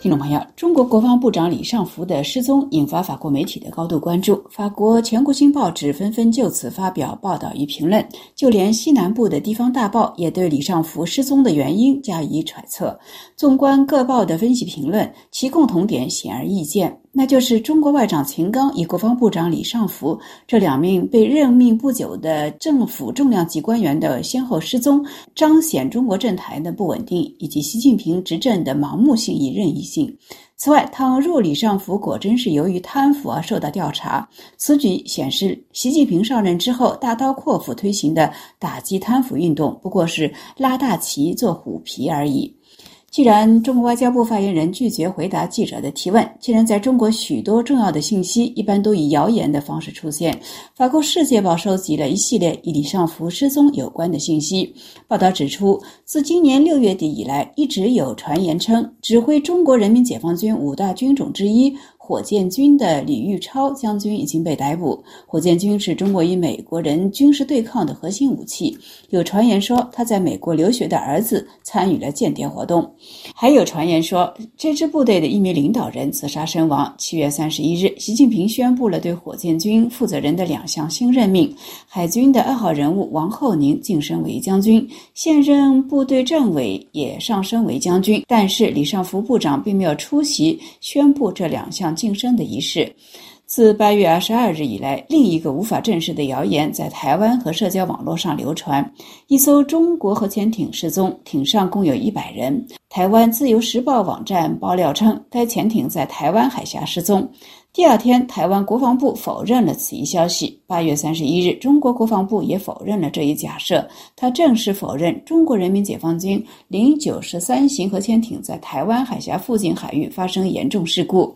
听众朋友，中国国防部长李尚福的失踪引发法国媒体的高度关注，法国全国性报纸纷纷就此发表报道与评论，就连西南部的地方大报也对李尚福失踪的原因加以揣测。纵观各报的分析评论，其共同点显而易见。那就是中国外长秦刚与国防部长李尚福这两名被任命不久的政府重量级官员的先后失踪，彰显中国政坛的不稳定以及习近平执政的盲目性与任意性。此外，倘若李尚福果真是由于贪腐而受到调查，此举显示习近平上任之后大刀阔斧推行的打击贪腐运动不过是拉大旗做虎皮而已。既然中国外交部发言人拒绝回答记者的提问，既然在中国许多重要的信息一般都以谣言的方式出现，法国《世界报》收集了一系列与李尚福失踪有关的信息。报道指出，自今年六月底以来，一直有传言称，指挥中国人民解放军五大军种之一。火箭军的李玉超将军已经被逮捕。火箭军是中国与美国人军事对抗的核心武器。有传言说，他在美国留学的儿子参与了间谍活动。还有传言说，这支部队的一名领导人自杀身亡。七月三十一日，习近平宣布了对火箭军负责人的两项新任命：海军的二号人物王厚宁晋升为将军，现任部队政委也上升为将军。但是，李尚福部长并没有出席宣布这两项。晋升的仪式，自八月二十二日以来，另一个无法证实的谣言在台湾和社交网络上流传：一艘中国核潜艇失踪，艇上共有一百人。台湾《自由时报》网站爆料称，该潜艇在台湾海峡失踪。第二天，台湾国防部否认了此一消息。八月三十一日，中国国防部也否认了这一假设，他正式否认中国人民解放军零九十三型核潜艇在台湾海峡附近海域发生严重事故。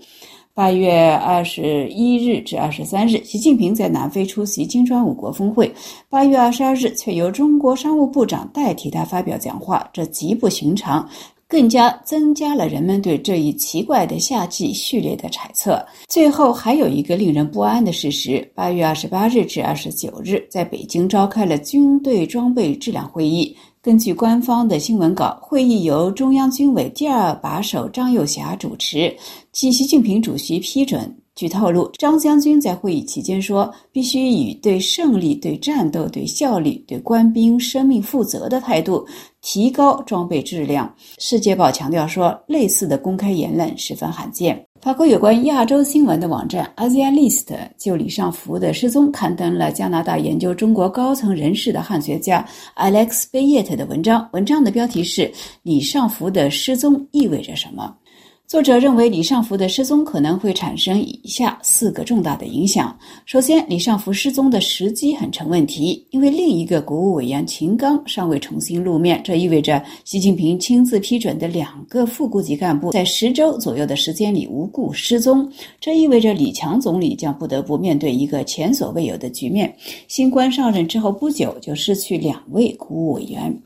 八月二十一日至二十三日，习近平在南非出席金砖五国峰会。八月二十二日，却由中国商务部长代替他发表讲话，这极不寻常，更加增加了人们对这一奇怪的夏季序列的猜测。最后，还有一个令人不安的事实：八月二十八日至二十九日，在北京召开了军队装备质量会议。根据官方的新闻稿，会议由中央军委第二把手张又侠主持，经习近平主席批准。据透露，张将军在会议期间说：“必须以对胜利、对战斗、对效率、对官兵生命负责的态度，提高装备质量。”《世界报》强调说，类似的公开言论十分罕见。法国有关亚洲新闻的网站 AsiaList 就李尚福的失踪刊登了加拿大研究中国高层人士的汉学家 Alex Bayet 的文章。文章的标题是《李尚福的失踪意味着什么》。作者认为，李尚福的失踪可能会产生以下四个重大的影响。首先，李尚福失踪的时机很成问题，因为另一个国务委员秦刚尚未重新露面，这意味着习近平亲自批准的两个副部级干部在十周左右的时间里无故失踪，这意味着李强总理将不得不面对一个前所未有的局面：新官上任之后不久就失去两位国务委员。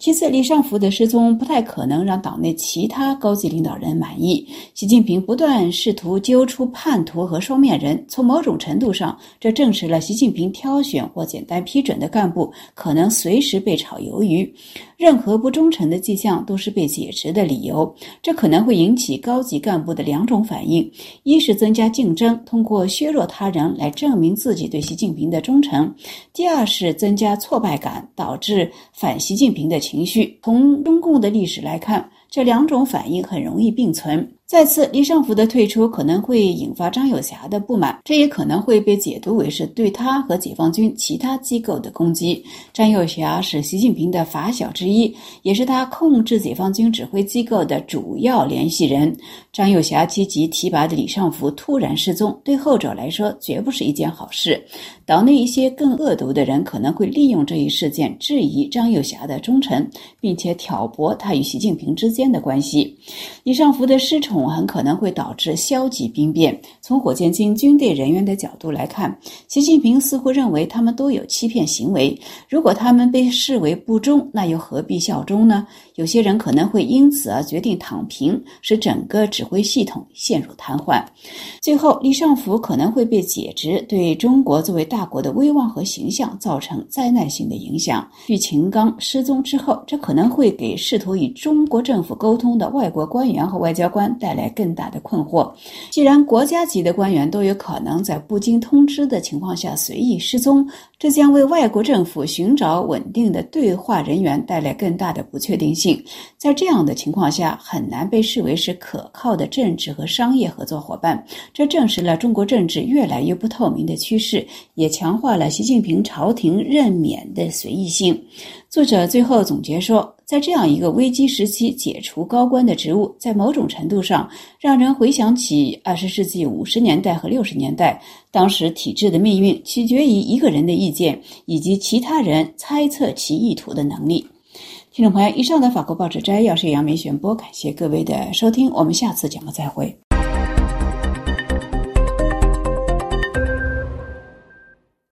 其次，李尚福的失踪不太可能让党内其他高级领导人满。意。习近平不断试图揪出叛徒和双面人，从某种程度上，这证实了习近平挑选或简单批准的干部可能随时被炒鱿鱼。任何不忠诚的迹象都是被解职的理由。这可能会引起高级干部的两种反应：一是增加竞争，通过削弱他人来证明自己对习近平的忠诚；第二是增加挫败感，导致反习近平的情绪。从中共的历史来看。这两种反应很容易并存。再次，李尚福的退出可能会引发张友侠的不满，这也可能会被解读为是对他和解放军其他机构的攻击。张友侠是习近平的发小之一，也是他控制解放军指挥机构的主要联系人。张友侠积极提拔的李尚福突然失踪，对后者来说绝不是一件好事。岛内一些更恶毒的人可能会利用这一事件质疑张友侠的忠诚，并且挑拨他与习近平之间的关系。李尚福的失宠。很可能会导致消极兵变。从火箭军军队人员的角度来看，习近平似乎认为他们都有欺骗行为。如果他们被视为不忠，那又何必效忠呢？有些人可能会因此而决定躺平，使整个指挥系统陷入瘫痪。最后，李尚福可能会被解职，对中国作为大国的威望和形象造成灾难性的影响。据秦刚失踪之后，这可能会给试图与中国政府沟通的外国官员和外交官。带带来更大的困惑。既然国家级的官员都有可能在不经通知的情况下随意失踪，这将为外国政府寻找稳定的对话人员带来更大的不确定性。在这样的情况下，很难被视为是可靠的政治和商业合作伙伴。这证实了中国政治越来越不透明的趋势，也强化了习近平朝廷任免的随意性。作者最后总结说，在这样一个危机时期解除高官的职务，在某种程度上让人回想起二十世纪五十年代和六十年代，当时体制的命运取决于一个人的意见以及其他人猜测其意图的能力。听众朋友，以上的法国报纸摘要是杨明选播，感谢各位的收听，我们下次节目再会。